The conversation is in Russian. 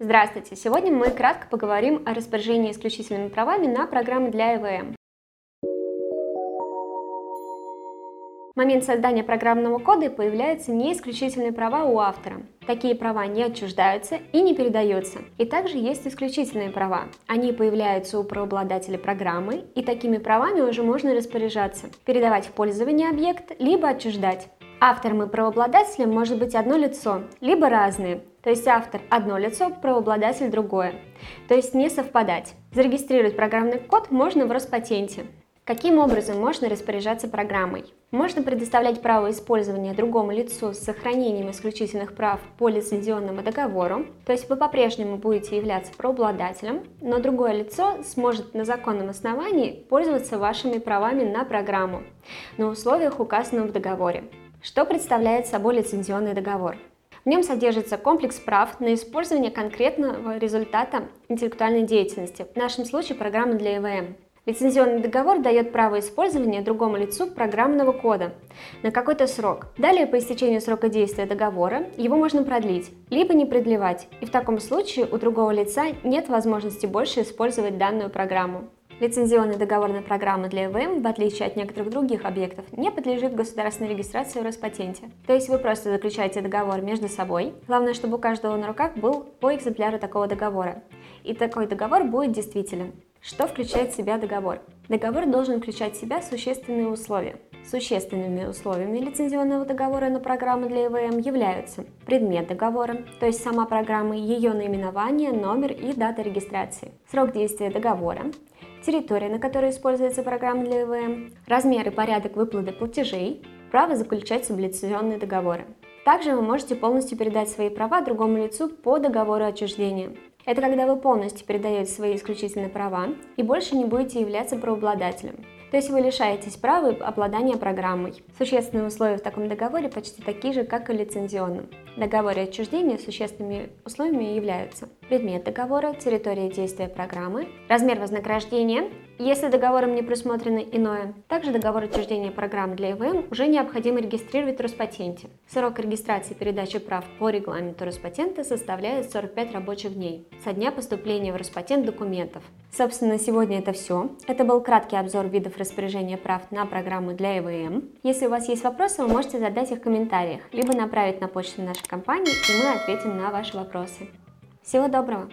Здравствуйте! Сегодня мы кратко поговорим о распоряжении исключительными правами на программы для ЭВМ. Момент создания программного кода появляются неисключительные права у автора. Такие права не отчуждаются и не передаются. И также есть исключительные права. Они появляются у правообладателя программы, и такими правами уже можно распоряжаться, передавать в пользование объект, либо отчуждать. Автором и правообладателем может быть одно лицо, либо разные, то есть автор одно лицо, правообладатель другое, то есть не совпадать. Зарегистрировать программный код можно в Роспатенте. Каким образом можно распоряжаться программой? Можно предоставлять право использования другому лицу с сохранением исключительных прав по лицензионному договору, то есть вы по-прежнему будете являться правообладателем, но другое лицо сможет на законном основании пользоваться вашими правами на программу на условиях, указанных в договоре. Что представляет собой лицензионный договор? В нем содержится комплекс прав на использование конкретного результата интеллектуальной деятельности, в нашем случае программы для ЭВМ. Лицензионный договор дает право использования другому лицу программного кода на какой-то срок. Далее, по истечению срока действия договора, его можно продлить, либо не продлевать, и в таком случае у другого лица нет возможности больше использовать данную программу. Лицензионный договор на программы для ЭВМ, в отличие от некоторых других объектов, не подлежит государственной регистрации в Роспатенте. То есть вы просто заключаете договор между собой. Главное, чтобы у каждого на руках был по экземпляру такого договора. И такой договор будет действителен. Что включает в себя договор? Договор должен включать в себя существенные условия. Существенными условиями лицензионного договора на программы для ЭВМ являются предмет договора, то есть сама программа, ее наименование, номер и дата регистрации, срок действия договора, территория, на которой используется программа для ЭВМ, размер и порядок выплаты платежей, право заключать сублицензионные договоры. Также вы можете полностью передать свои права другому лицу по договору отчуждения. Это когда вы полностью передаете свои исключительные права и больше не будете являться правообладателем. То есть вы лишаетесь права обладания программой. Существенные условия в таком договоре почти такие же, как и в лицензионном. В договоре отчуждения существенными условиями являются предмет договора, территория действия программы, размер вознаграждения, если договором не предусмотрено иное. Также договор отчуждения программы для ИВМ уже необходимо регистрировать в Роспатенте. Срок регистрации передачи прав по регламенту Роспатента составляет 45 рабочих дней со дня поступления в Роспатент документов. Собственно, сегодня это все. Это был краткий обзор видов распоряжения прав на программу для ИВМ. Если у вас есть вопросы, вы можете задать их в комментариях, либо направить на почту нашей компании, и мы ответим на ваши вопросы. Всего доброго!